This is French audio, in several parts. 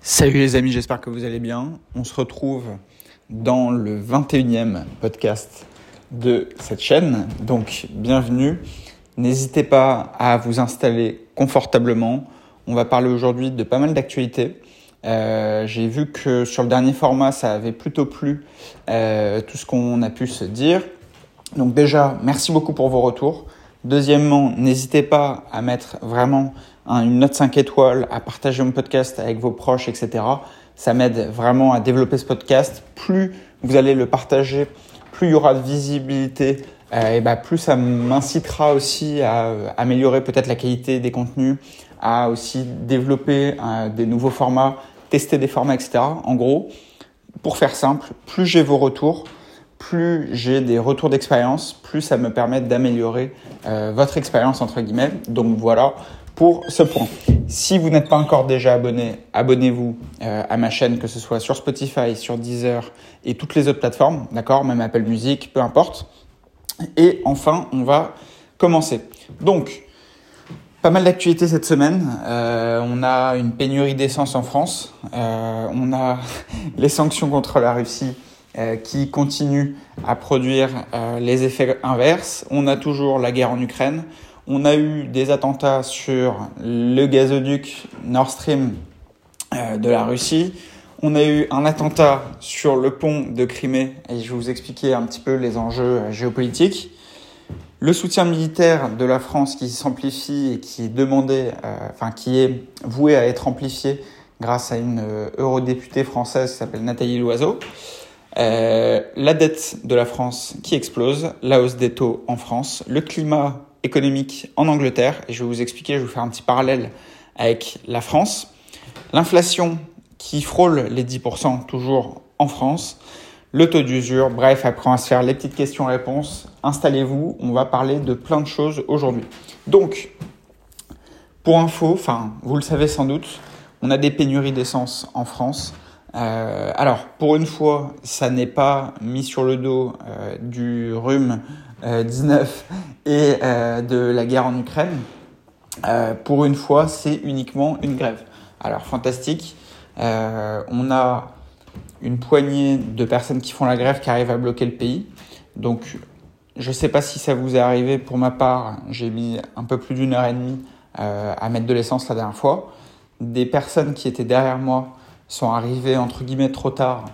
Salut les amis, j'espère que vous allez bien. On se retrouve dans le 21e podcast de cette chaîne. Donc bienvenue. N'hésitez pas à vous installer confortablement. On va parler aujourd'hui de pas mal d'actualités. Euh, J'ai vu que sur le dernier format, ça avait plutôt plu euh, tout ce qu'on a pu se dire. Donc déjà, merci beaucoup pour vos retours. Deuxièmement, n'hésitez pas à mettre vraiment une note 5 étoiles, à partager mon podcast avec vos proches, etc. Ça m'aide vraiment à développer ce podcast. Plus vous allez le partager, plus il y aura de visibilité, euh, et bah, plus ça m'incitera aussi à euh, améliorer peut-être la qualité des contenus, à aussi développer euh, des nouveaux formats, tester des formats, etc. En gros, pour faire simple, plus j'ai vos retours, plus j'ai des retours d'expérience, plus ça me permet d'améliorer votre expérience entre guillemets. Donc voilà, pour ce point. Si vous n'êtes pas encore déjà abonné, abonnez-vous euh, à ma chaîne, que ce soit sur Spotify, sur Deezer et toutes les autres plateformes, d'accord Même Apple Music, peu importe. Et enfin, on va commencer. Donc, pas mal d'actualités cette semaine. Euh, on a une pénurie d'essence en France. Euh, on a les sanctions contre la Russie qui continuent à produire les effets inverses. On a toujours la guerre en Ukraine. On a eu des attentats sur le gazoduc Nord Stream euh, de la Russie. On a eu un attentat sur le pont de Crimée et je vais vous expliquer un petit peu les enjeux euh, géopolitiques. Le soutien militaire de la France qui s'amplifie et qui est demandé, euh, enfin qui est voué à être amplifié grâce à une eurodéputée française qui s'appelle Nathalie Loiseau. la dette de la France qui explose, la hausse des taux en France, le climat économique en Angleterre, et je vais vous expliquer, je vais vous faire un petit parallèle avec la France. L'inflation qui frôle les 10% toujours en France, le taux d'usure, bref, après on va se faire les petites questions-réponses. Installez-vous, on va parler de plein de choses aujourd'hui. Donc, pour info, enfin, vous le savez sans doute, on a des pénuries d'essence en France. Euh, alors, pour une fois, ça n'est pas mis sur le dos euh, du rhume 19 euh, et euh, de la guerre en Ukraine, euh, pour une fois, c'est uniquement une grève. Alors, fantastique. on a une poignée de personnes qui font la grève qui arrivent à bloquer le pays. Donc, je ne sais pas si ça vous est arrivé. Pour ma part, j'ai mis un peu plus d'une heure et demie à mettre de l'essence la dernière fois. Des personnes qui étaient derrière moi sont arrivées entre guillemets trop tard.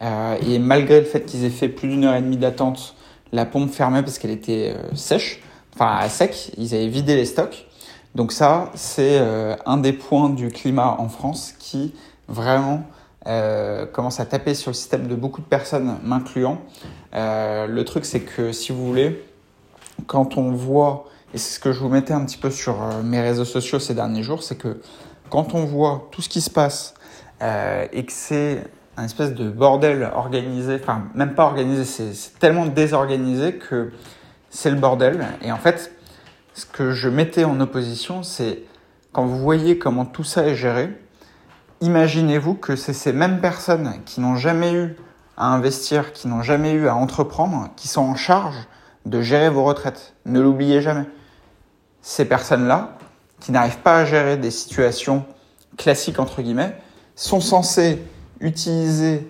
et malgré le fait qu'ils aient fait plus d'une heure et demie d'attente, la pompe fermait parce qu'elle était euh, sèche, enfin à sec, ils avaient vidé les stocks. Donc ça, c'est euh, un des points du climat en France qui vraiment euh, commence à taper sur le système de beaucoup de personnes, m'incluant. le truc, c'est que si vous voulez, quand on voit, et c'est ce que je vous mettais un petit peu sur mes réseaux sociaux ces derniers jours, c'est que quand on voit tout ce qui se passe et que c'est un espèce de bordel organisé, enfin même pas organisé, c'est tellement désorganisé que c'est le bordel. Et en fait, ce que je mettais en opposition, c'est quand vous voyez comment tout ça est géré, imaginez-vous que c'est ces mêmes personnes qui n'ont jamais eu à investir, qui n'ont jamais eu à entreprendre, qui sont en charge de gérer vos retraites. Ne l'oubliez jamais. Ces personnes-là, qui n'arrivent pas à gérer des situations classiques, entre guillemets, sont censées utiliser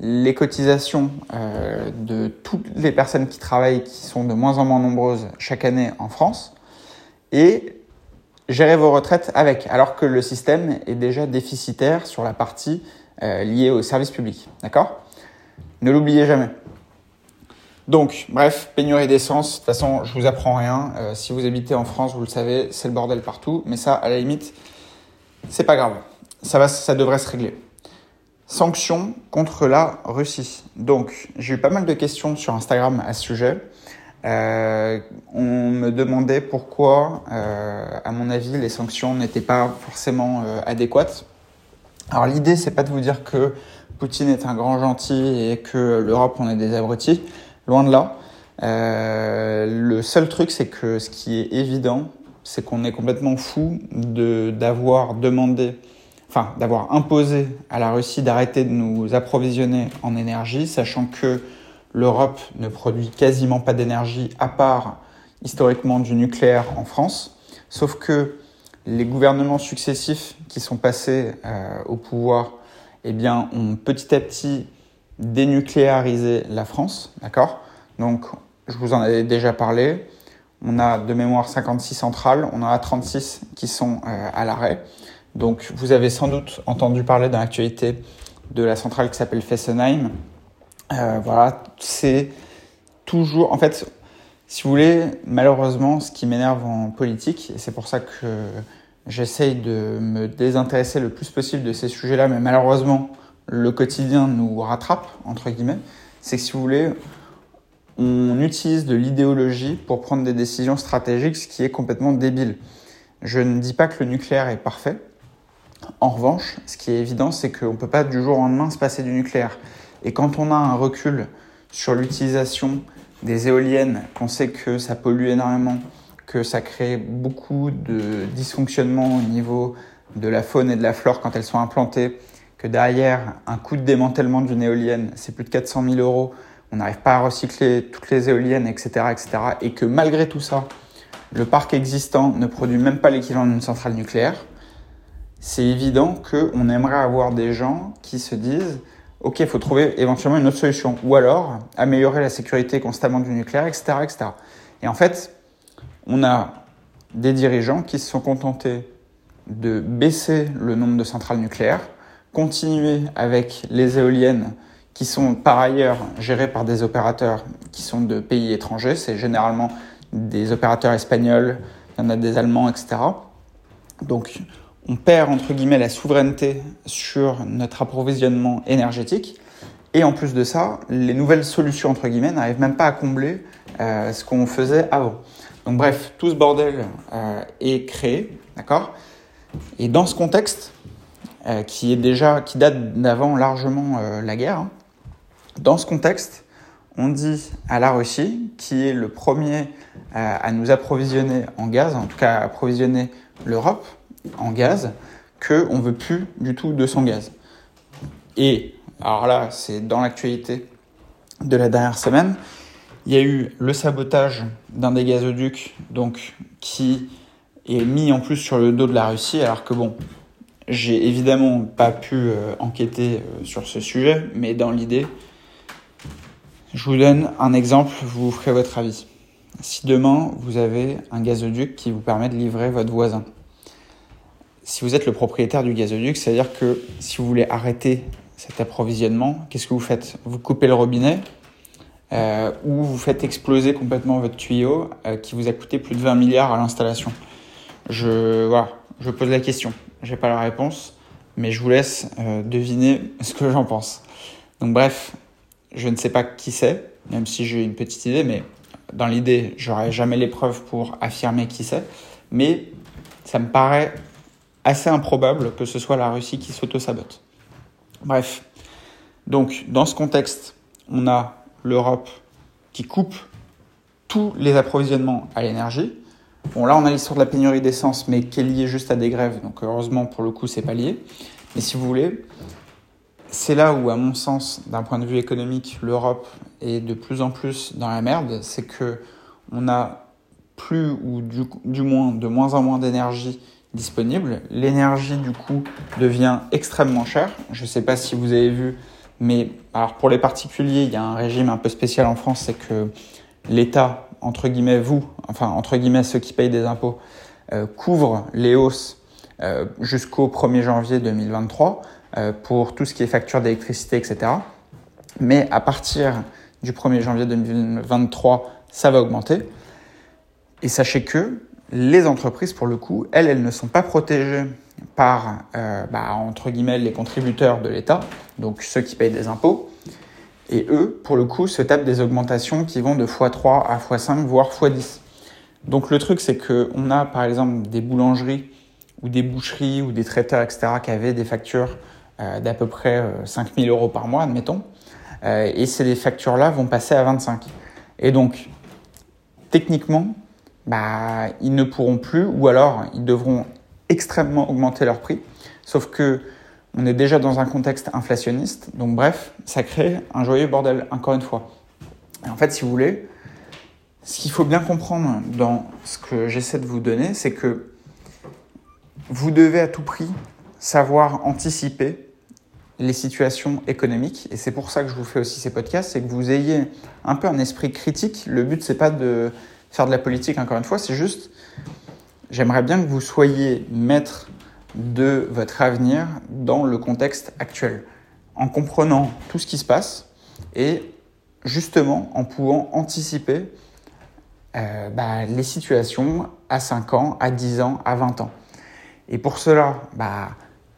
les cotisations euh, de toutes les personnes qui travaillent, qui sont de moins en moins nombreuses chaque année en France, et gérer vos retraites avec, alors que le système est déjà déficitaire sur la partie euh, liée au service public. D'accord? Ne l'oubliez jamais. Donc, bref, pénurie d'essence. De toute façon, je vous apprends rien. Euh, si vous habitez en France, vous le savez, c'est le bordel partout. Mais ça, à la limite, c'est pas grave. Ça va, ça devrait se régler. Sanctions contre la Russie. Donc, j'ai eu pas mal de questions sur Instagram à ce sujet. Euh, on me demandait pourquoi, euh, à mon avis, les sanctions n'étaient pas forcément euh, adéquates. Alors, l'idée, c'est pas de vous dire que Poutine est un grand gentil et que l'Europe, on est des abrutis. Loin de là. le seul truc, c'est que ce qui est évident, c'est qu'on est complètement fou de d'avoir demandé d'avoir imposé à la Russie d'arrêter de nous approvisionner en énergie, sachant que l'Europe ne produit quasiment pas d'énergie à part historiquement du nucléaire en France. Sauf que les gouvernements successifs qui sont passés euh, au pouvoir, eh bien, ont petit à petit dénucléarisé la France, d'accord? Donc, je vous en avais déjà parlé. On a de mémoire 56 centrales, on en a 36 qui sont euh, à l'arrêt. Donc, vous avez sans doute entendu parler dans l'actualité de la centrale qui s'appelle Fessenheim. Euh, voilà, c'est toujours. En fait, si vous voulez, malheureusement, ce qui m'énerve en politique, et c'est pour ça que j'essaye de me désintéresser le plus possible de ces sujets-là, mais malheureusement, le quotidien nous rattrape, entre guillemets, c'est que si vous voulez, on utilise de l'idéologie pour prendre des décisions stratégiques, ce qui est complètement débile. Je ne dis pas que le nucléaire est parfait. En revanche, ce qui est évident, c'est qu'on ne peut pas du jour au lendemain se passer du nucléaire. Et quand on a un recul sur l'utilisation des éoliennes, qu'on sait que ça pollue énormément, que ça crée beaucoup de dysfonctionnements au niveau de la faune et de la flore quand elles sont implantées, que derrière, un coût de démantèlement d'une éolienne, c'est plus de 400 000 euros, on n'arrive pas à recycler toutes les éoliennes, etc., etc., et que malgré tout ça, le parc existant ne produit même pas l'équivalent d'une centrale nucléaire, c'est évident qu'on aimerait avoir des gens qui se disent ok, il faut trouver éventuellement une autre solution. Ou alors, améliorer la sécurité constamment du nucléaire, etc., etc. Et en fait, on a des dirigeants qui se sont contentés de baisser le nombre de centrales nucléaires, continuer avec les éoliennes qui sont par ailleurs gérées par des opérateurs qui sont de pays étrangers. C'est généralement des opérateurs espagnols, il y en a des allemands, etc. Donc, on perd entre guillemets la souveraineté sur notre approvisionnement énergétique. Et en plus de ça, les nouvelles solutions entre guillemets n'arrivent même pas à combler euh, ce qu'on faisait avant. Donc bref, tout ce bordel euh, est créé, d'accord? Et dans ce contexte, euh, qui est déjà, qui date d'avant largement la guerre, hein, dans ce contexte, on dit à la Russie, qui est le premier à nous approvisionner en gaz, en tout cas à approvisionner l'Europe, en gaz qu'on ne veut plus du tout de son gaz. Et, alors là, c'est dans l'actualité de la dernière semaine, il y a eu le sabotage d'un des gazoducs donc, qui est mis en plus sur le dos de la Russie, alors que bon, j'ai évidemment pas pu euh, enquêter euh, sur ce sujet, mais dans l'idée, je vous donne un exemple, vous ferez votre avis. Si demain vous avez un gazoduc qui vous permet de livrer votre voisin, si vous êtes le propriétaire du gazoduc, c'est-à-dire que si vous voulez arrêter cet approvisionnement, qu'est-ce que vous faites? Vous coupez le robinet euh, ou vous faites exploser complètement votre tuyau euh, qui vous a coûté plus de 20 milliards à l'installation. Je voilà, je pose la question. J'ai pas la réponse, mais je vous laisse euh, deviner ce que j'en pense. Donc bref, je ne sais pas qui c'est, même si j'ai une petite idée, mais dans l'idée, j'aurai jamais les preuves pour affirmer qui c'est, mais ça me paraît assez improbable que ce soit la Russie qui s'auto-sabote. Bref, donc dans ce contexte, on a l'Europe qui coupe tous les approvisionnements à l'énergie. Bon, là, on a l'histoire de la pénurie d'essence, mais qui est liée juste à des grèves, donc heureusement, pour le coup, c'est pas lié. Mais si vous voulez, c'est là où, à mon sens, d'un point de vue économique, l'Europe est de plus en plus dans la merde, c'est que on a plus ou du, du moins de moins en moins d'énergie disponible. L'énergie, du coup, devient extrêmement chère. Je ne sais pas si vous avez vu, mais pour les particuliers, il y a un régime un peu spécial en France, c'est que l'État, entre guillemets, vous, enfin, entre guillemets, ceux qui payent des impôts, euh, couvre les hausses euh, jusqu'au 1er janvier 2023 euh, pour tout ce qui est facture d'électricité, etc. Mais à partir du 1er janvier 2023, ça va augmenter. Et sachez que les entreprises, pour le coup, elles, elles ne sont pas protégées par, euh, bah, entre guillemets, les contributeurs de l'État, donc ceux qui payent des impôts. Et eux, pour le coup, se tapent des augmentations qui vont de x3 à x5, voire x10. Donc le truc, c'est qu'on a, par exemple, des boulangeries ou des boucheries ou des traiteurs, etc., qui avaient des factures euh, d'à peu près 5000 euh, euros par mois, admettons. et ces factures-là vont passer à 25. Et donc, techniquement, bah, ils ne pourront plus, ou alors ils devront extrêmement augmenter leur prix. Sauf que on est déjà dans un contexte inflationniste, donc bref, ça crée un joyeux bordel, encore une fois. Et en fait, si vous voulez, ce qu'il faut bien comprendre dans ce que j'essaie de vous donner, c'est que vous devez à tout prix savoir anticiper les situations économiques. Et c'est pour ça que je vous fais aussi ces podcasts, c'est que vous ayez un peu un esprit critique. Le but, c'est pas de faire de la politique, encore une fois, c'est juste, j'aimerais bien que vous soyez maître de votre avenir dans le contexte actuel, en comprenant tout ce qui se passe et justement en pouvant anticiper euh, bah, les situations à 5 ans, à 10 ans, à 20 ans. Et pour cela, bah,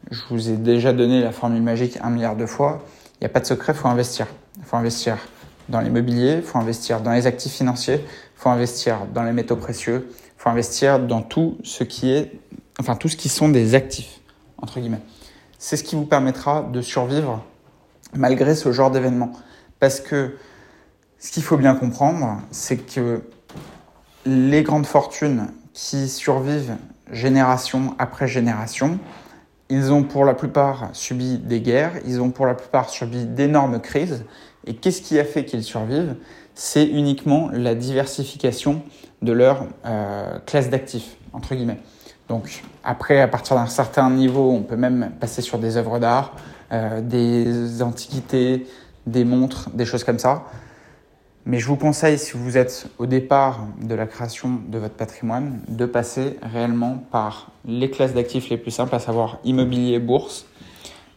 je vous ai déjà donné la formule magique un milliard de fois. Il n'y a pas de secret, il faut investir. Il faut investir dans l'immobilier, il faut investir dans les actifs financiers, faut investir dans les métaux précieux, faut investir dans tout ce qui est, enfin tout ce qui sont des actifs entre guillemets. C'est ce qui vous permettra de survivre malgré ce genre d'événement. Parce que ce qu'il faut bien comprendre, c'est que les grandes fortunes qui survivent génération après génération, ils ont pour la plupart subi des guerres, ils ont pour la plupart subi d'énormes crises. Et qu'est-ce qui a fait qu'ils survivent? C'est uniquement la diversification de leur euh, classe d'actifs, entre guillemets. Donc après, à partir d'un certain niveau, on peut même passer sur des œuvres d'art, euh, des antiquités, des montres, des choses comme ça. Mais je vous conseille, si vous êtes au départ de la création de votre patrimoine, de passer réellement par les classes d'actifs les plus simples, à savoir immobilier, bourse.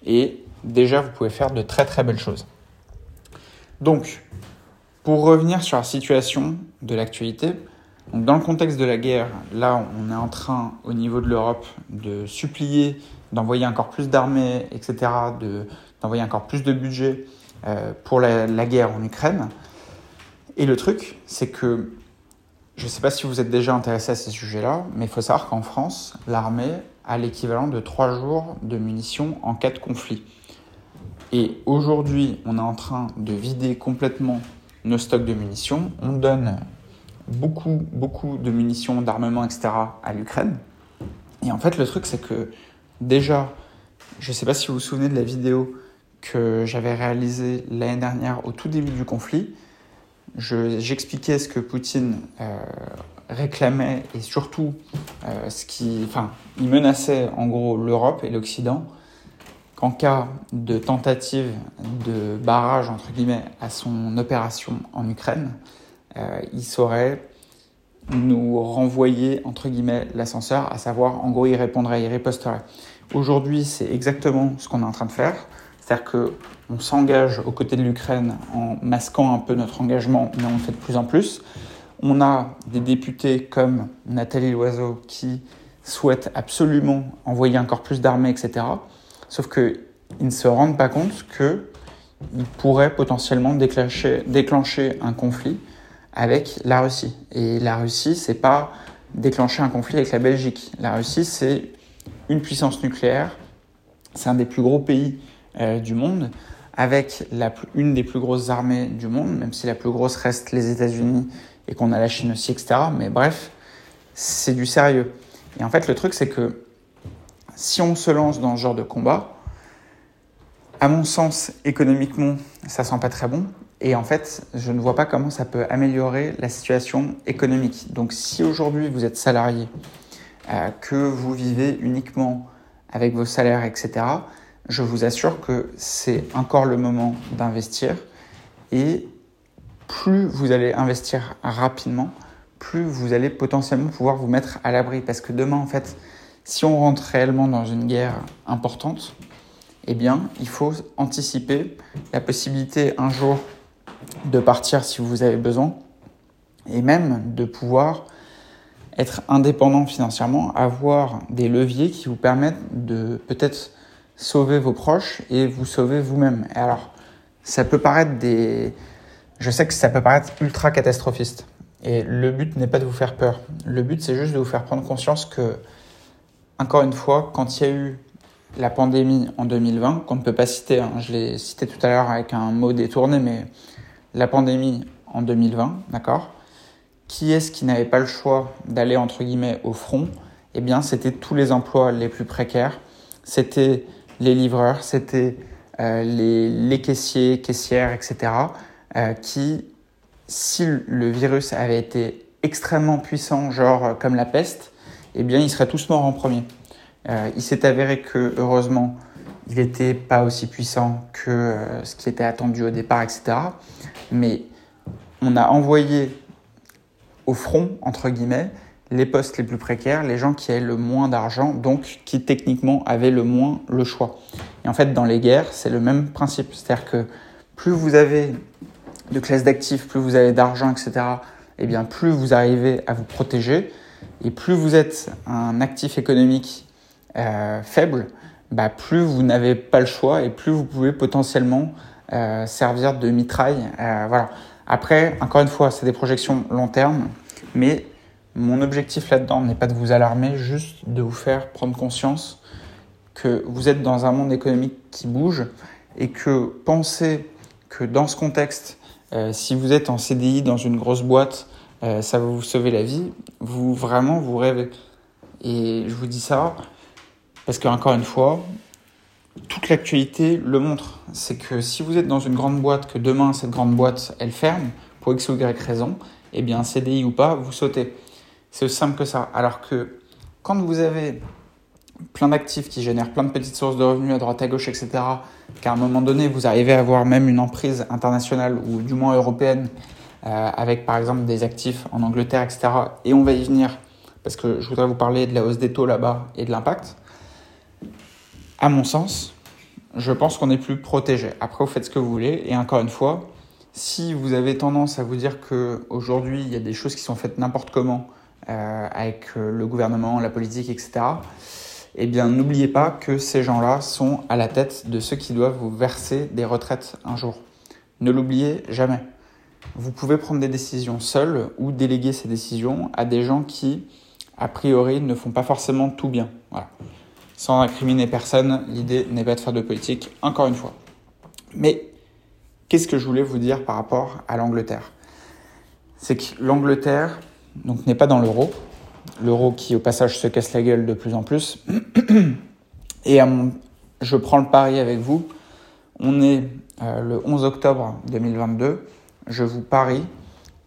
Et déjà, vous pouvez faire de très très belles choses. Donc, pour revenir sur la situation de l'actualité, dans le contexte de la guerre, là, on est en train, au niveau de l'Europe, de supplier d'envoyer encore plus d'armées, etc., d'envoyer encore plus de budget euh, pour la, la guerre en Ukraine. Et le truc, c'est que je ne sais pas si vous êtes déjà intéressé à ces sujets-là, mais il faut savoir qu'en France, l'armée a l'équivalent de trois jours de munitions en cas de conflit. Et aujourd'hui, on est en train de vider complètement nos stocks de munitions. On donne beaucoup, beaucoup de munitions, d'armement, etc. à l'Ukraine. Et en fait, le truc, c'est que déjà, je ne sais pas si vous vous souvenez de la vidéo que j'avais réalisée l'année dernière au tout début du conflit j'expliquais ce que Poutine euh, réclamait et surtout euh, ce qui, enfin, il menaçait en gros l'Europe et l'Occident qu'en cas de tentative de barrage à son opération en Ukraine, euh, il saurait nous renvoyer l'ascenseur, à savoir en gros il répondrait, il riposterait. Aujourd'hui, c'est exactement ce qu'on est en train de faire. C'est-à-dire qu'on s'engage aux côtés de l'Ukraine en masquant un peu notre engagement, mais on le fait de plus en plus. On a des députés comme Nathalie Loiseau qui souhaitent absolument envoyer encore plus d'armées, etc. Sauf qu'ils ne se rendent pas compte qu'ils pourraient potentiellement déclencher, déclencher un conflit avec la Russie. Et la Russie, c'est pas déclencher un conflit avec la Belgique. La Russie, c'est une puissance nucléaire. C'est un des plus gros pays euh, du monde, avec une des plus grosses armées du monde, même si la plus grosse reste les États-Unis et qu'on a la Chine aussi, etc. Mais bref, c'est du sérieux. Et en fait, le truc, c'est que si on se lance dans ce genre de combat, à mon sens, économiquement, ça sent pas très bon. Et en fait, je ne vois pas comment ça peut améliorer la situation économique. Donc, si aujourd'hui vous êtes salarié, euh, que vous vivez uniquement avec vos salaires, etc., je vous assure que c'est encore le moment d'investir et plus vous allez investir rapidement, plus vous allez potentiellement pouvoir vous mettre à l'abri. Parce que demain, en fait, si on rentre réellement dans une guerre importante, eh bien, il faut anticiper la possibilité un jour de partir si vous avez besoin et même de pouvoir être indépendant financièrement, avoir des leviers qui vous permettent de peut-être sauver vos proches et vous sauver vous-même. Et alors, ça peut paraître des... Je sais que ça peut paraître ultra catastrophiste. Et le but n'est pas de vous faire peur. Le but, c'est juste de vous faire prendre conscience que, encore une fois, quand il y a eu la pandémie en 2020, qu'on ne peut pas citer, hein, je l'ai cité tout à l'heure avec un mot détourné, mais la pandémie en 2020, d'accord Qui est-ce qui n'avait pas le choix d'aller, entre guillemets, au front? Eh bien, c'était tous les emplois les plus précaires. C'était les livreurs, c'était euh, les, caissiers, caissières, etc., euh, qui, si le virus avait été extrêmement puissant, genre euh, comme la peste, eh bien, ils seraient tous morts en premier. il s'est avéré que, heureusement, il n'était pas aussi puissant que ce qui était attendu au départ, etc. Mais on a envoyé au front, entre guillemets, les postes les plus précaires, les gens qui avaient le moins d'argent, donc qui techniquement avaient le moins le choix. Et en fait, dans les guerres, c'est le même principe. C'est-à-dire que plus vous avez de classe d'actifs, plus vous avez d'argent, etc., et eh bien plus vous arrivez à vous protéger. Et plus vous êtes un actif économique euh, faible, bah, plus vous n'avez pas le choix et plus vous pouvez potentiellement euh, servir de mitraille. Euh, voilà. Après, encore une fois, c'est des projections long terme, mais mon objectif là-dedans n'est pas de vous alarmer, juste de vous faire prendre conscience que vous êtes dans un monde économique qui bouge et que penser que dans ce contexte, si vous êtes en CDI dans une grosse boîte, euh, ça va vous sauver la vie, vous vraiment vous rêvez. Et je vous dis ça parce qu'encore une fois, toute l'actualité le montre. C'est que si vous êtes dans une grande boîte, que demain cette grande boîte elle ferme, pour X ou Y raison, eh bien CDI ou pas, vous sautez. C'est aussi simple que ça. Alors que quand vous avez plein d'actifs qui génèrent plein de petites sources de revenus à droite à gauche, etc., qu'à un moment donné, vous arrivez à avoir même une emprise internationale ou du moins européenne avec par exemple des actifs en Angleterre, etc., et on va y venir parce que je voudrais vous parler de la hausse des taux là-bas et de l'impact. À mon sens, je pense qu'on est plus protégé. Après, vous faites ce que vous voulez. Et encore une fois, si vous avez tendance à vous dire qu'aujourd'hui, il y a des choses qui sont faites n'importe comment, euh, avec euh, le gouvernement, la politique, etc., eh bien n'oubliez pas que ces gens-là sont à la tête de ceux qui doivent vous verser des retraites un jour. Ne l'oubliez jamais. Vous pouvez prendre des décisions seuls ou déléguer ces décisions à des gens qui, a priori, ne font pas forcément tout bien. Sans incriminer personne, l'idée n'est pas de faire de politique, encore une fois. Mais qu'est-ce que je voulais vous dire par rapport à l'Angleterre? C'est que l'Angleterre, donc n'est pas dans l'euro. L'euro qui, au passage, se casse la gueule de plus en plus. Et je prends le pari avec vous. On est euh, le 11 octobre 2022. Je vous parie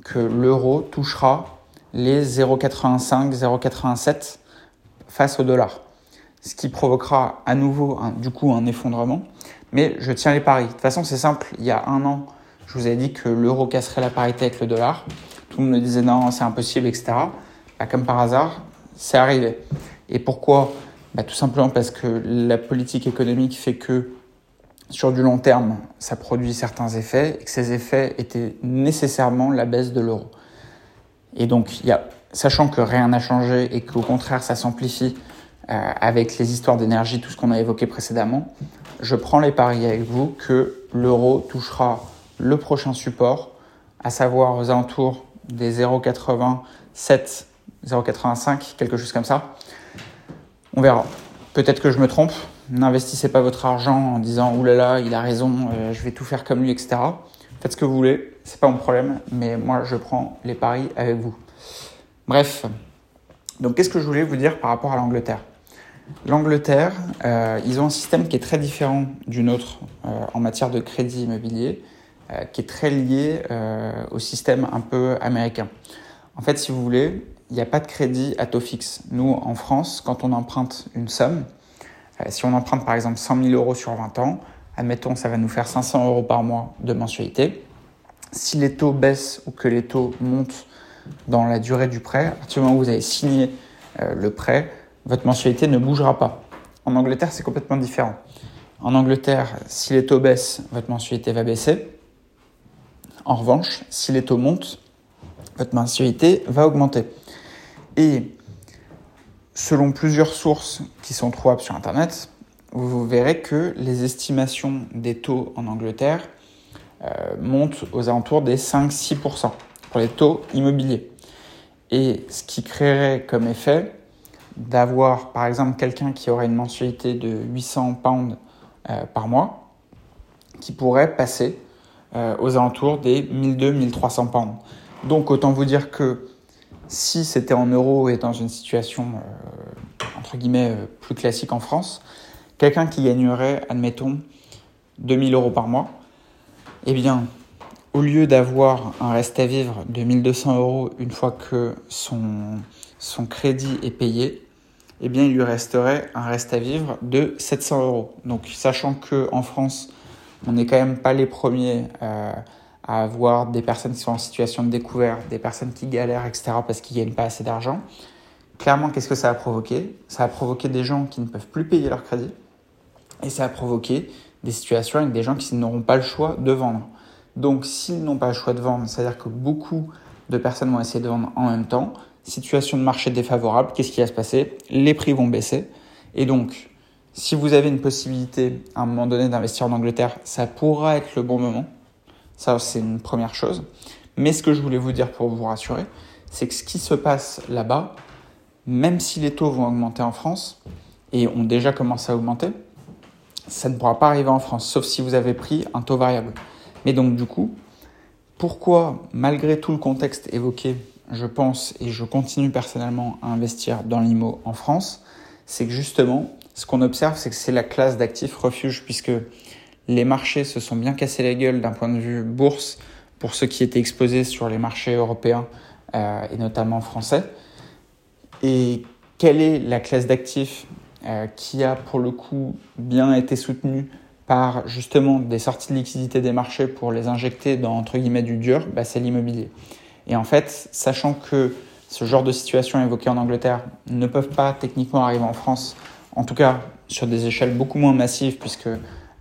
que l'euro touchera les 0,85, 0,87 face au dollar. Ce qui provoquera à nouveau, du coup, un effondrement. Mais je tiens les paris. De toute façon, c'est simple. Il y a un an, je vous ai dit que l'euro casserait la parité avec le dollar. Tout le monde me disait non, c'est impossible, etc. Bah, comme par hasard, c'est arrivé. Et pourquoi? Bah, Tout simplement parce que la politique économique fait que sur du long terme, ça produit certains effets et que ces effets étaient nécessairement la baisse de l'euro. Et donc, il y a, sachant que rien n'a changé et qu'au contraire, ça s'amplifie euh, avec les histoires d'énergie, tout ce qu'on a évoqué précédemment, je prends les paris avec vous que l'euro touchera le prochain support, à savoir aux alentours des 0,87, 0,85, quelque chose comme ça. On verra. Peut-être que je me trompe. N'investissez pas votre argent en disant oulala, il a raison, euh, je vais tout faire comme lui, etc. Faites ce que vous voulez, c'est pas mon problème, mais moi je prends les paris avec vous. Bref, donc qu'est-ce que je voulais vous dire par rapport à l'Angleterre? L'Angleterre, euh, ils ont un système qui est très différent du nôtre euh, en matière de crédit immobilier. Qui est très lié au système un peu américain. En fait, si vous voulez, il n'y a pas de crédit à taux fixe. Nous, en France, quand on emprunte une somme, si on emprunte par exemple 100 000 euros sur 20 ans, admettons, ça va nous faire 500 euros par mois de mensualité. Si les taux baissent ou que les taux montent dans la durée du prêt, à partir du moment où vous avez signé le prêt, votre mensualité ne bougera pas. En Angleterre, c'est complètement différent. En Angleterre, si les taux baissent, votre mensualité va baisser. En revanche, si les taux montent, votre mensualité va augmenter. Et selon plusieurs sources qui sont trouvables sur Internet, vous verrez que les estimations des taux en Angleterre euh, montent aux alentours des 5-6% pour les taux immobiliers. Et ce qui créerait comme effet d'avoir par exemple quelqu'un qui aurait une mensualité de 800 pounds euh, par mois, qui pourrait passer euh, aux alentours des 1200-1300 pounds. Donc autant vous dire que si c'était en euros et dans une situation euh, entre guillemets euh, plus classique en France, quelqu'un qui gagnerait, admettons, 2000 euros par mois, eh bien, au lieu d'avoir un reste à vivre de 1200 euros une fois que son, crédit est payé, eh bien, il lui resterait un reste à vivre de 700 euros. Donc, sachant que en France, on n'est quand même pas les premiers euh, à avoir des personnes qui sont en situation de découverte, des personnes qui galèrent, etc., parce qu'ils gagnent pas assez d'argent. Clairement, qu'est-ce que ça a provoqué? Ça a provoqué des gens qui ne peuvent plus payer leur crédit, et ça a provoqué des situations avec des gens qui n'auront pas le choix de vendre. Donc, s'ils n'ont pas le choix de vendre, c'est-à-dire que beaucoup de personnes vont essayer de vendre en même temps, situation de marché défavorable, qu'est-ce qui va se passer? Les prix vont baisser. Et donc, si vous avez une possibilité à un moment donné d'investir en Angleterre, ça pourra être le bon moment. Ça, c'est une première chose. Mais ce que je voulais vous dire pour vous rassurer, c'est que ce qui se passe là-bas, même si les taux vont augmenter en France, et ont déjà commencé à augmenter, ça ne pourra pas arriver en France, sauf si vous avez pris un taux variable. Mais donc du coup, pourquoi, malgré tout le contexte évoqué je pense, et je continue personnellement à investir dans l'IMO en France, c'est que justement, ce qu'on observe, c'est que c'est la classe d'actifs refuge, puisque les marchés se sont bien cassés la gueule d'un point de vue bourse pour ceux qui étaient exposés sur les marchés européens euh, et notamment français. Et quelle est la classe d'actifs euh, qui a pour le coup bien été soutenue par justement des sorties de liquidité des marchés pour les injecter dans entre guillemets du dur, bah, c'est l'immobilier. Et en fait, sachant que ce genre de situation évoquée en Angleterre ne peuvent pas techniquement arriver en France, en tout cas sur des échelles beaucoup moins massives, puisque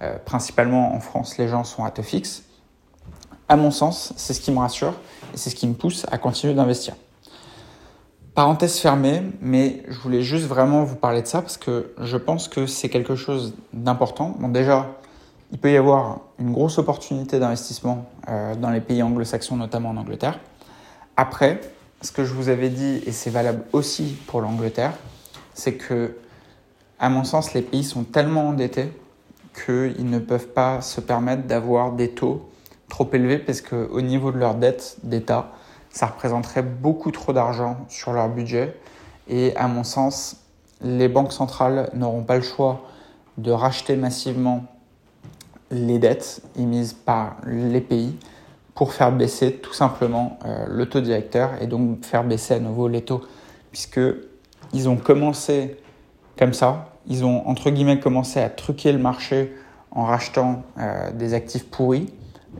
euh, principalement en France les gens sont à taux fixe, à mon sens, c'est ce qui me rassure et c'est ce qui me pousse à continuer d'investir. Parenthèse fermée, mais je voulais juste vraiment vous parler de ça parce que je pense que c'est quelque chose d'important. Bon, déjà, il peut y avoir une grosse opportunité d'investissement euh, dans les pays anglo-saxons, notamment en Angleterre. Après, ce que je vous avais dit, et c'est valable aussi pour l'Angleterre, c'est que, à mon sens, les pays sont tellement endettés qu'ils ne peuvent pas se permettre d'avoir des taux trop élevés parce qu'au niveau de leur dette d'État, ça représenterait beaucoup trop d'argent sur leur budget. Et à mon sens, les banques centrales n'auront pas le choix de racheter massivement les dettes émises par les pays pour faire baisser tout simplement euh, le taux directeur et donc faire baisser à nouveau les taux, puisque ils ont commencé comme ça, ils ont entre guillemets commencé à truquer le marché en rachetant euh, des actifs pourris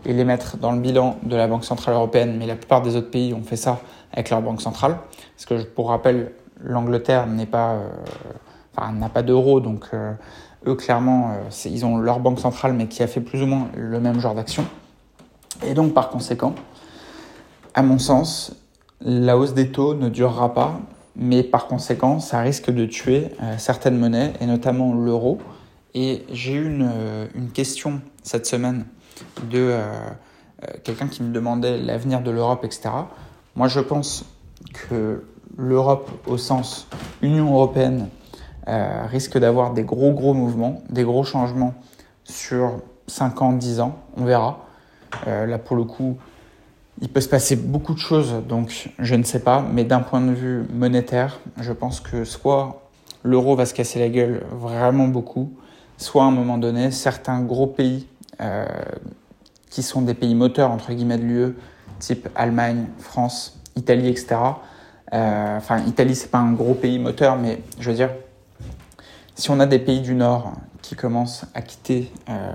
et les mettre dans le bilan de la Banque Centrale Européenne, mais la plupart des autres pays ont fait ça avec leur Banque Centrale, parce que pour rappel, l'Angleterre n'est pas, euh, enfin, n'a pas d'euro, donc eux clairement, ils ont leur Banque Centrale, mais qui a fait plus ou moins le même genre d'action. Et donc par conséquent, à mon sens, la hausse des taux ne durera pas, mais par conséquent, ça risque de tuer euh, certaines monnaies, et notamment l'euro. Et j'ai eu une, euh, une, question cette semaine de euh, quelqu'un qui me demandait l'avenir de l'Europe, etc. Moi, je pense que l'Europe, au sens Union européenne, risque d'avoir des gros, gros mouvements, des gros changements sur 5 ans, 10 ans, on verra. Là, pour le coup, il peut se passer beaucoup de choses, donc je ne sais pas. Mais d'un point de vue monétaire, je pense que soit l'euro va se casser la gueule vraiment beaucoup, soit à un moment donné, certains gros pays euh, qui sont des pays moteurs, entre guillemets, de l'UE, type Allemagne, France, Italie, etc. Euh, enfin, Italie, c'est pas un gros pays moteur, mais je veux dire, si on a des pays du Nord qui commencent à quitter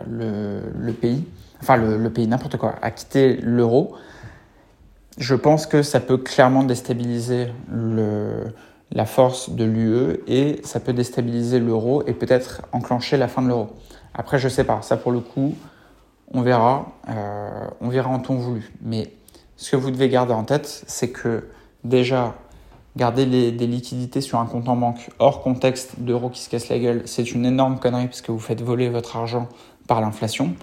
le, le, pays, enfin le, pays, n'importe quoi, à quitter l'euro, je pense que ça peut clairement déstabiliser la force de l'UE et ça peut déstabiliser l'euro et peut-être enclencher la fin de l'euro. Après, je sais pas, ça pour le coup, on verra, euh, on verra en temps voulu. Mais ce que vous devez garder en tête, c'est que déjà, garder des liquidités sur un compte en banque hors contexte d'euro qui se casse la gueule, c'est une énorme connerie parce que vous faites voler votre argent par l'inflation.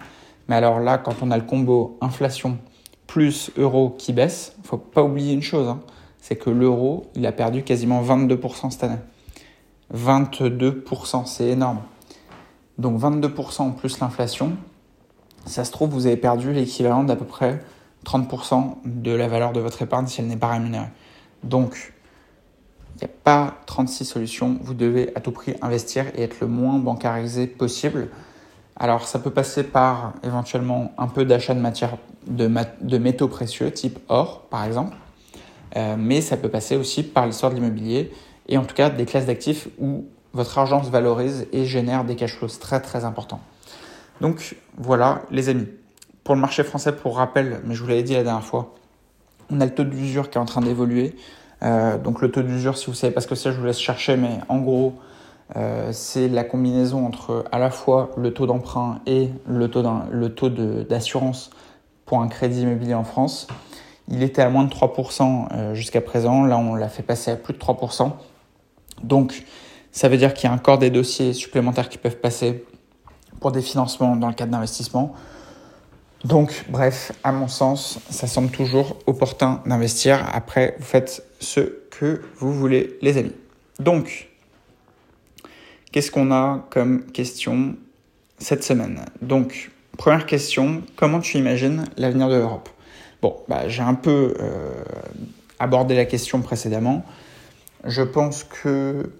Mais alors là, quand on a le combo inflation plus euro qui baisse, il faut pas oublier une chose, hein, c'est que l'euro, il a perdu quasiment 22% cette année. 22%, c'est énorme. Donc 22% plus l'inflation, ça se trouve, vous avez perdu l'équivalent d'à peu près 30% de la valeur de votre épargne si elle n'est pas rémunérée. Donc, il n'y a pas 36 solutions, vous devez à tout prix investir et être le moins bancarisé possible. Alors ça peut passer par éventuellement un peu d'achat de matière de, métaux précieux type or par exemple, euh, mais ça peut passer aussi par l'histoire de l'immobilier et en tout cas des classes d'actifs où votre argent se valorise et génère des cash flows très très importants. Donc voilà les amis. Pour le marché français, pour rappel, mais je vous l'avais dit la dernière fois, on a le taux d'usure qui est en train d'évoluer. Euh, donc le taux d'usure, si vous savez pas ce que c'est, je vous laisse chercher, mais en gros, euh, c'est la combinaison entre à la fois le taux d'emprunt et le taux d'assurance pour un crédit immobilier en France. Il était à moins de 3% euh, jusqu'à présent. Là, on l'a fait passer à plus de 3%. Donc, ça veut dire qu'il y a encore des dossiers supplémentaires qui peuvent passer pour des financements dans le cadre d'investissement. Donc, bref, à mon sens, ça semble toujours opportun d'investir. Après, vous faites ce que vous voulez, les amis. Donc, qu'est-ce qu'on a comme question cette semaine? Première question, comment tu imagines l'avenir de l'Europe? Bon, bah, j'ai un peu euh, abordé la question précédemment. Je pense que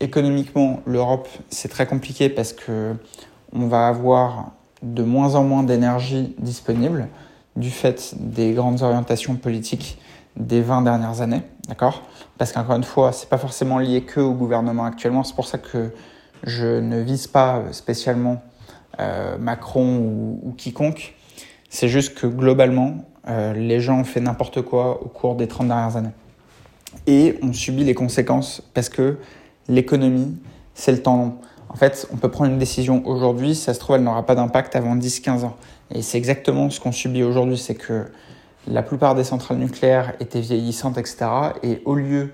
économiquement, l'Europe, c'est très compliqué parce que on va avoir de moins en moins d'énergie disponible du fait des grandes orientations politiques des 20 dernières années, d'accord? Parce qu'encore une fois, c'est pas forcément lié que au gouvernement actuellement, c'est pour ça que je ne vise pas spécialement euh, Macron ou, quiconque. C'est juste que globalement, euh, les gens ont fait n'importe quoi au cours des 30 dernières années. Et on subit les conséquences parce que l'économie, c'est le temps long. En fait, on peut prendre une décision aujourd'hui, ça se trouve, elle n'aura pas d'impact avant 10-15 ans. Et c'est exactement ce qu'on subit aujourd'hui, c'est que la plupart des centrales nucléaires étaient vieillissantes, etc. Et au lieu,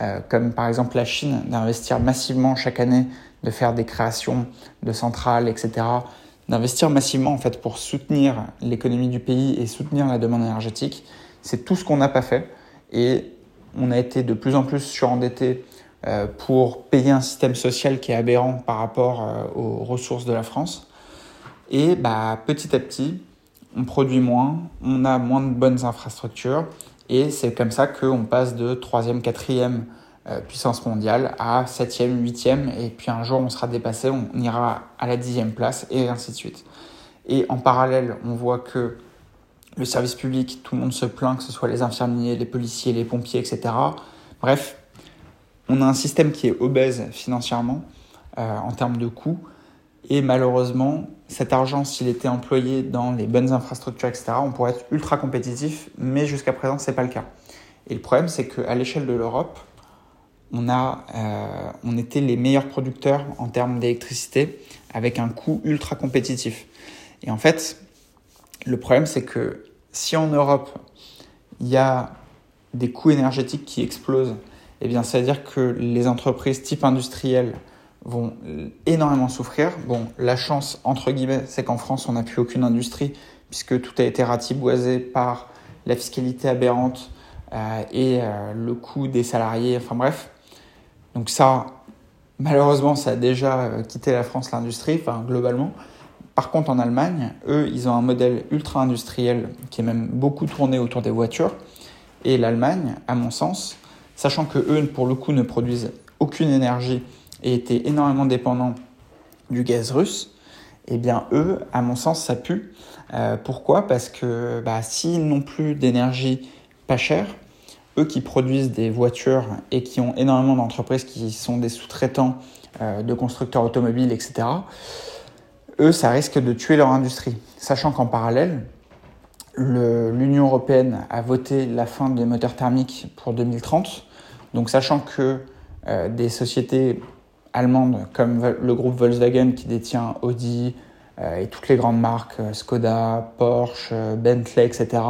euh, comme par exemple la Chine, d'investir massivement chaque année, de faire des créations de centrales, etc., d'investir massivement en fait pour soutenir l'économie du pays et soutenir la demande énergétique, c'est tout ce qu'on n'a pas fait. Et on a été de plus en plus surendetté euh, pour payer un système social qui est aberrant par rapport euh, aux ressources de la France. Et bah, petit à petit, on produit moins, on a moins de bonnes infrastructures, et c'est comme ça qu'on passe de 3e, 4e euh, puissance mondiale à 7e, 8e, et puis un jour on sera dépassé, on ira à la 10e place, et ainsi de suite. Et en parallèle, on voit que le service public, tout le monde se plaint, que ce soit les infirmiers, les policiers, les pompiers, etc. Bref, on a un système qui est obèse financièrement euh, en termes de coûts. Et malheureusement, cet argent, s'il était employé dans les bonnes infrastructures, etc., on pourrait être ultra compétitif, mais jusqu'à présent, ce n'est pas le cas. Et le problème, c'est qu'à l'échelle de l'Europe, on, a, euh, on était les meilleurs producteurs en termes d'électricité avec un coût ultra compétitif. Et en fait, le problème, c'est que si en Europe, il y a des coûts énergétiques qui explosent eh bien, ça veut dire que les entreprises type industrielles vont énormément souffrir. Bon, la chance, entre guillemets, c'est qu'en France, on n'a plus aucune industrie, puisque tout a été ratiboisé par la fiscalité aberrante euh, et euh, le coût des salariés, enfin bref. Donc ça, malheureusement, ça a déjà euh, quitté la France, l'industrie, enfin globalement. Par contre, en Allemagne, eux, ils ont un modèle ultra industriel qui est même beaucoup tourné autour des voitures. Et l'Allemagne, à mon sens, sachant que eux, pour le coup, ne produisent aucune énergie et étaient énormément dépendants du gaz russe, eh bien eux, à mon sens, ça pue. Euh, pourquoi? Parce que bah, s'ils n'ont plus d'énergie pas chère, eux qui produisent des voitures et qui ont énormément d'entreprises qui sont des sous-traitants euh, de constructeurs automobiles, etc., eux, ça risque de tuer leur industrie. Sachant qu'en parallèle, l'Union européenne a voté la fin des moteurs thermiques pour 2030. Donc sachant que euh, des sociétés allemandes comme le groupe Volkswagen qui détient Audi euh, et toutes les grandes marques, Skoda, Porsche, Bentley, etc.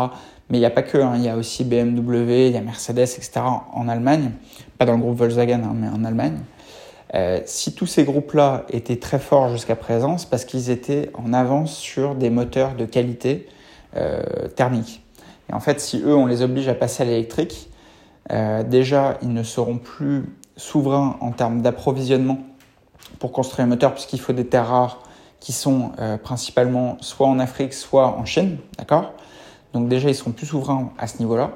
Mais il n'y a pas que, hein, il y a aussi BMW, il y a Mercedes, etc. en Allemagne, pas dans le groupe Volkswagen, hein, mais en Allemagne. si tous ces groupes-là étaient très forts jusqu'à présent, c'est parce qu'ils étaient en avance sur des moteurs de qualité thermique. Et en fait, si eux, on les oblige à passer à l'électrique, euh, déjà, ils ne seront plus souverains en termes d'approvisionnement pour construire un moteur, puisqu'il faut des terres rares qui sont euh, principalement soit en Afrique, soit en Chine, d'accord? Donc déjà, ils seront plus souverains à ce niveau-là.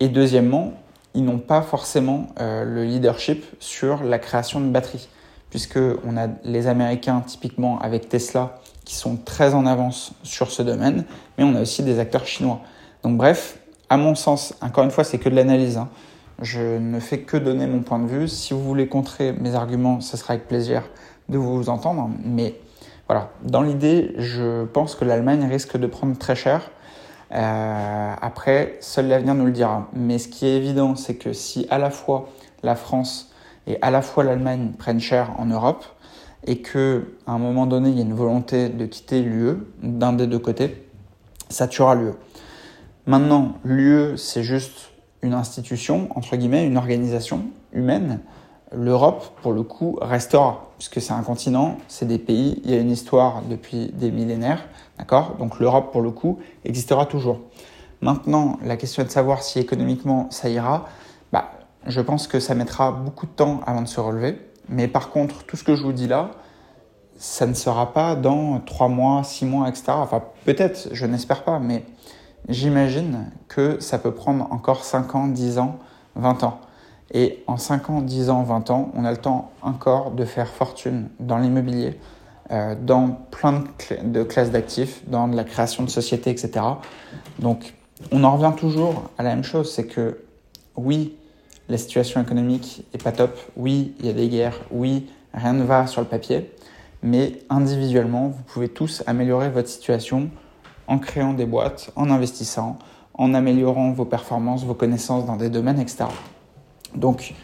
Et deuxièmement, ils n'ont pas forcément euh, le leadership sur la création de batteries, puisque on a les Américains typiquement avec Tesla qui sont très en avance sur ce domaine, mais on a aussi des acteurs chinois. Donc bref, à mon sens, encore une fois, c'est que de l'analyse. Hein. Je ne fais que donner mon point de vue. Si vous voulez contrer mes arguments, ce sera avec plaisir de vous entendre. Mais voilà, dans l'idée, je pense que l'Allemagne risque de prendre très cher. Euh, après, seul l'avenir nous le dira. Mais ce qui est évident, c'est que si à la fois la France et à la fois l'Allemagne prennent cher en Europe, et que à un moment donné, il y a une volonté de quitter l'UE d'un des deux côtés, ça tuera l'UE. Maintenant, l'UE, c'est juste une institution, entre guillemets, une organisation humaine. L'Europe, pour le coup, restera, puisque c'est un continent, c'est des pays, il y a une histoire depuis des millénaires, d'accord? Donc l'Europe, pour le coup, existera toujours. Maintenant, la question est de savoir si économiquement ça ira. Bah, je pense que ça mettra beaucoup de temps avant de se relever. Mais par contre, tout ce que je vous dis là, ça ne sera pas dans 3 mois, 6 mois, etc. Enfin, peut-être, je n'espère pas, mais j'imagine que ça peut prendre encore 5 ans, 10 ans, 20 ans. Et en 5 ans, 10 ans, 20 ans, on a le temps encore de faire fortune dans l'immobilier, euh, dans plein de, classes d'actifs, dans la création de sociétés, etc. Donc, on en revient toujours à la même chose, c'est que oui, la situation économique est pas top, oui, il y a des guerres, oui, rien ne va sur le papier, mais individuellement, vous pouvez tous améliorer votre situation en créant des boîtes, en investissant, en améliorant vos performances, vos connaissances dans des domaines, etc. Donc,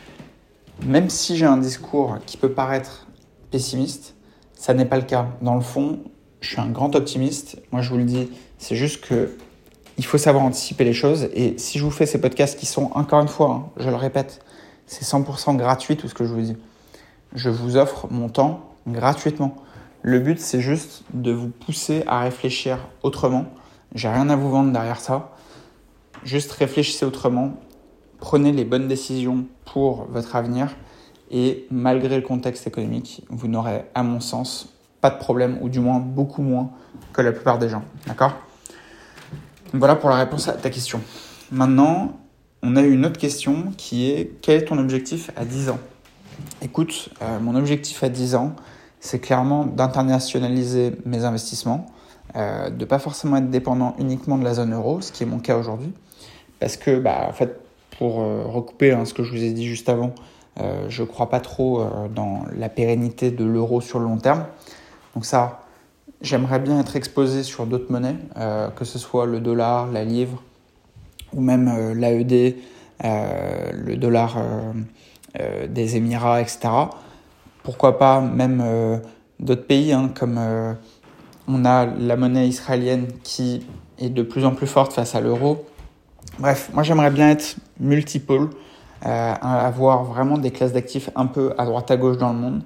même si j'ai un discours qui peut paraître pessimiste, ça n'est pas le cas. Dans le fond, je suis un grand optimiste. Moi, je vous le dis, c'est juste que il faut savoir anticiper les choses. Et si je vous fais ces podcasts qui sont, encore une fois, hein, je le répète, c'est 100% gratuit tout ce que je vous dis. Je vous offre mon temps gratuitement. Le but, c'est juste de vous pousser à réfléchir autrement. J'ai rien à vous vendre derrière ça. Juste réfléchissez autrement. Prenez les bonnes décisions pour votre avenir. Et malgré le contexte économique, vous n'aurez, à mon sens, pas de problème, ou du moins beaucoup moins que la plupart des gens. D'accord? Voilà pour la réponse à ta question. Maintenant, on a une autre question qui est quel est ton objectif à 10 ans? Écoute, euh, mon objectif à 10 ans, c'est clairement d'internationaliser mes investissements, euh, de pas forcément être dépendant uniquement de la zone euro, ce qui est mon cas aujourd'hui, parce que, bah, en fait, pour euh, recouper hein, ce que je vous ai dit juste avant, euh, je ne crois pas trop dans la pérennité de l'euro sur le long terme. Donc ça, j'aimerais bien être exposé sur d'autres monnaies, que ce soit le dollar, la livre, ou même l'AED, le dollar des Émirats, etc pourquoi pas même euh, d'autres pays, hein, comme euh, on a la monnaie israélienne qui est de plus en plus forte face à l'euro. Bref, moi j'aimerais bien être multipole, euh, avoir vraiment des classes d'actifs un peu à droite à gauche dans le monde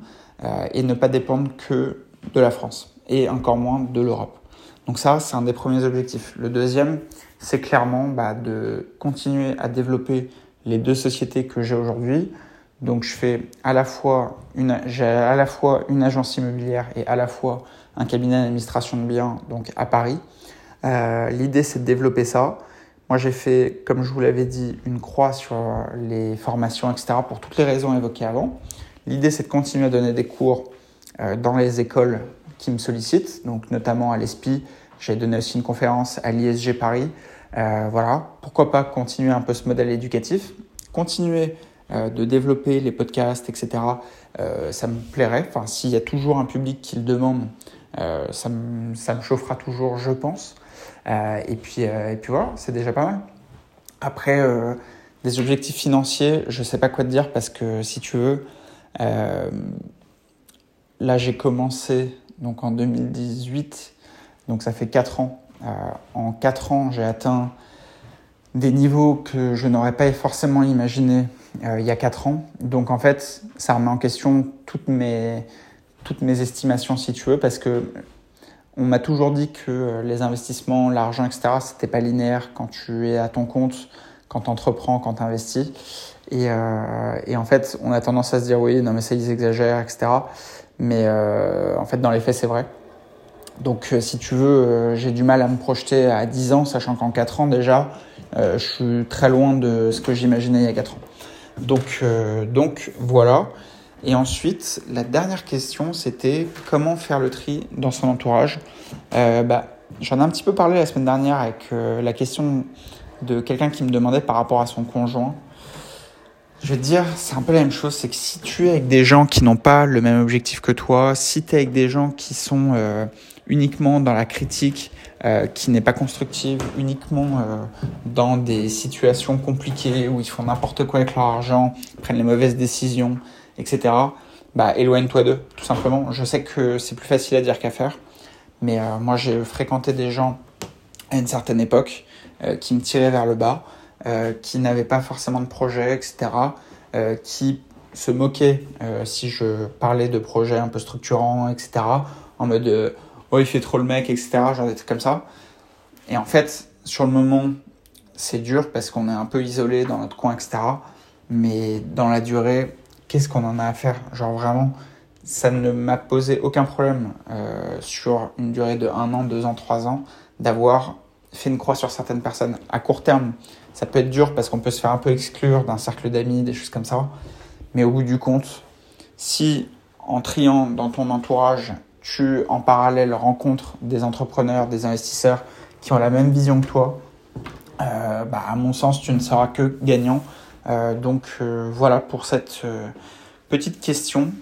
et ne pas dépendre que de la France et encore moins de l'Europe. Donc ça, c'est un des premiers objectifs. Le deuxième, c'est clairement bah, de continuer à développer les deux sociétés que j'ai aujourd'hui, donc je fais à la fois une, j'ai à la fois une agence immobilière et à la fois un cabinet d'administration de biens donc à Paris. Euh, l'idée c'est de développer ça. Moi j'ai fait, comme je vous l'avais dit, une croix sur les formations, etc. pour toutes les raisons évoquées avant. L'idée c'est de continuer à donner des cours euh, dans les écoles qui me sollicitent, donc notamment à l'ESPI. J'ai donné aussi une conférence à l'ISG Paris. Euh, voilà, pourquoi pas continuer un peu ce modèle éducatif, continuer euh, de développer les podcasts, etc. Ça me plairait. Enfin, s'il y a toujours un public qui le demande, ça, me, ça, me, chauffera toujours, je pense. Et, puis, et puis voilà, c'est déjà pas mal. Après, des objectifs financiers, je sais pas quoi te dire parce que si tu veux, là j'ai commencé donc en 2018, donc ça fait 4 ans. en 4 ans, j'ai atteint des niveaux que je n'aurais pas forcément imaginé euh, il y a 4 ans. Donc en fait, ça remet en question toutes mes, toutes mes estimations, si tu veux, parce que on m'a toujours dit que les investissements, l'argent, etc., c'était pas linéaire quand tu es à ton compte, quand tu entreprends, quand tu investis. Et, euh, et, en fait, on a tendance à se dire oui, non mais ça ils exagèrent, etc. Mais euh, en fait, dans les faits, c'est vrai. Donc, euh, si tu veux, euh, j'ai du mal à me projeter à 10 ans, sachant qu'en 4 ans déjà, je suis très loin de ce que j'imaginais il y a 4 ans. Donc, euh, donc voilà. Et ensuite, la dernière question, c'était comment faire le tri dans son entourage. Euh, bah, J'en ai un petit peu parlé la semaine dernière avec euh, la question de quelqu'un qui me demandait par rapport à son conjoint. Je vais te dire, c'est un peu la même chose, c'est que si tu es avec des gens qui n'ont pas le même objectif que toi, si tu es avec des gens qui sont euh, uniquement dans la critique, euh, qui n'est pas constructive, uniquement dans des situations compliquées où ils font n'importe quoi avec leur argent, prennent les mauvaises décisions, etc., bah éloigne-toi d'eux, tout simplement. Je sais que c'est plus facile à dire qu'à faire, mais moi j'ai fréquenté des gens à une certaine époque qui me tiraient vers le bas. Euh, qui n'avaient pas forcément de projet, etc., euh, qui se moquaient euh, si je parlais de projets un peu structurants, etc., en mode oh il fait trop le mec, etc., genre des trucs comme ça. Et en fait, sur le moment, c'est dur parce qu'on est un peu isolé dans notre coin, etc. Mais dans la durée, qu'est-ce qu'on en a à faire? Genre vraiment, ça ne m'a posé aucun problème euh, sur une durée de 1 an, 2 ans, 3 ans d'avoir fait une croix sur certaines personnes. À court terme, ça peut être dur parce qu'on peut se faire un peu exclure d'un cercle d'amis, des choses comme ça. Mais au bout du compte, si en triant dans ton entourage, tu en parallèle rencontres des entrepreneurs, des investisseurs qui ont la même vision que toi, euh, bah, à mon sens, tu ne seras que gagnant. Euh, donc euh, voilà pour cette petite question.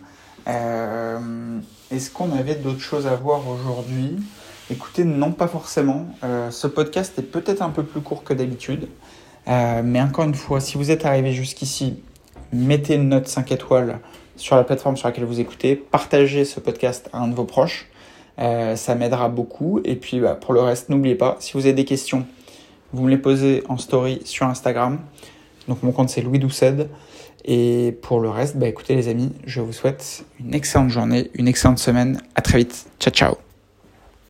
Est-ce qu'on avait d'autres choses à voir aujourd'hui? Écoutez, non pas forcément. ce podcast est peut-être un peu plus court que d'habitude. Euh, mais encore une fois, si vous êtes arrivé jusqu'ici, mettez une note 5 étoiles sur la plateforme sur laquelle vous écoutez, partagez ce podcast à un de vos proches, euh, ça m'aidera beaucoup. Et puis bah, pour le reste, n'oubliez pas, si vous avez des questions, vous me les posez en story sur Instagram. Donc mon compte c'est Louis Douced. Et pour le reste, bah, écoutez les amis, je vous souhaite une excellente journée, une excellente semaine. À très vite. Ciao ciao.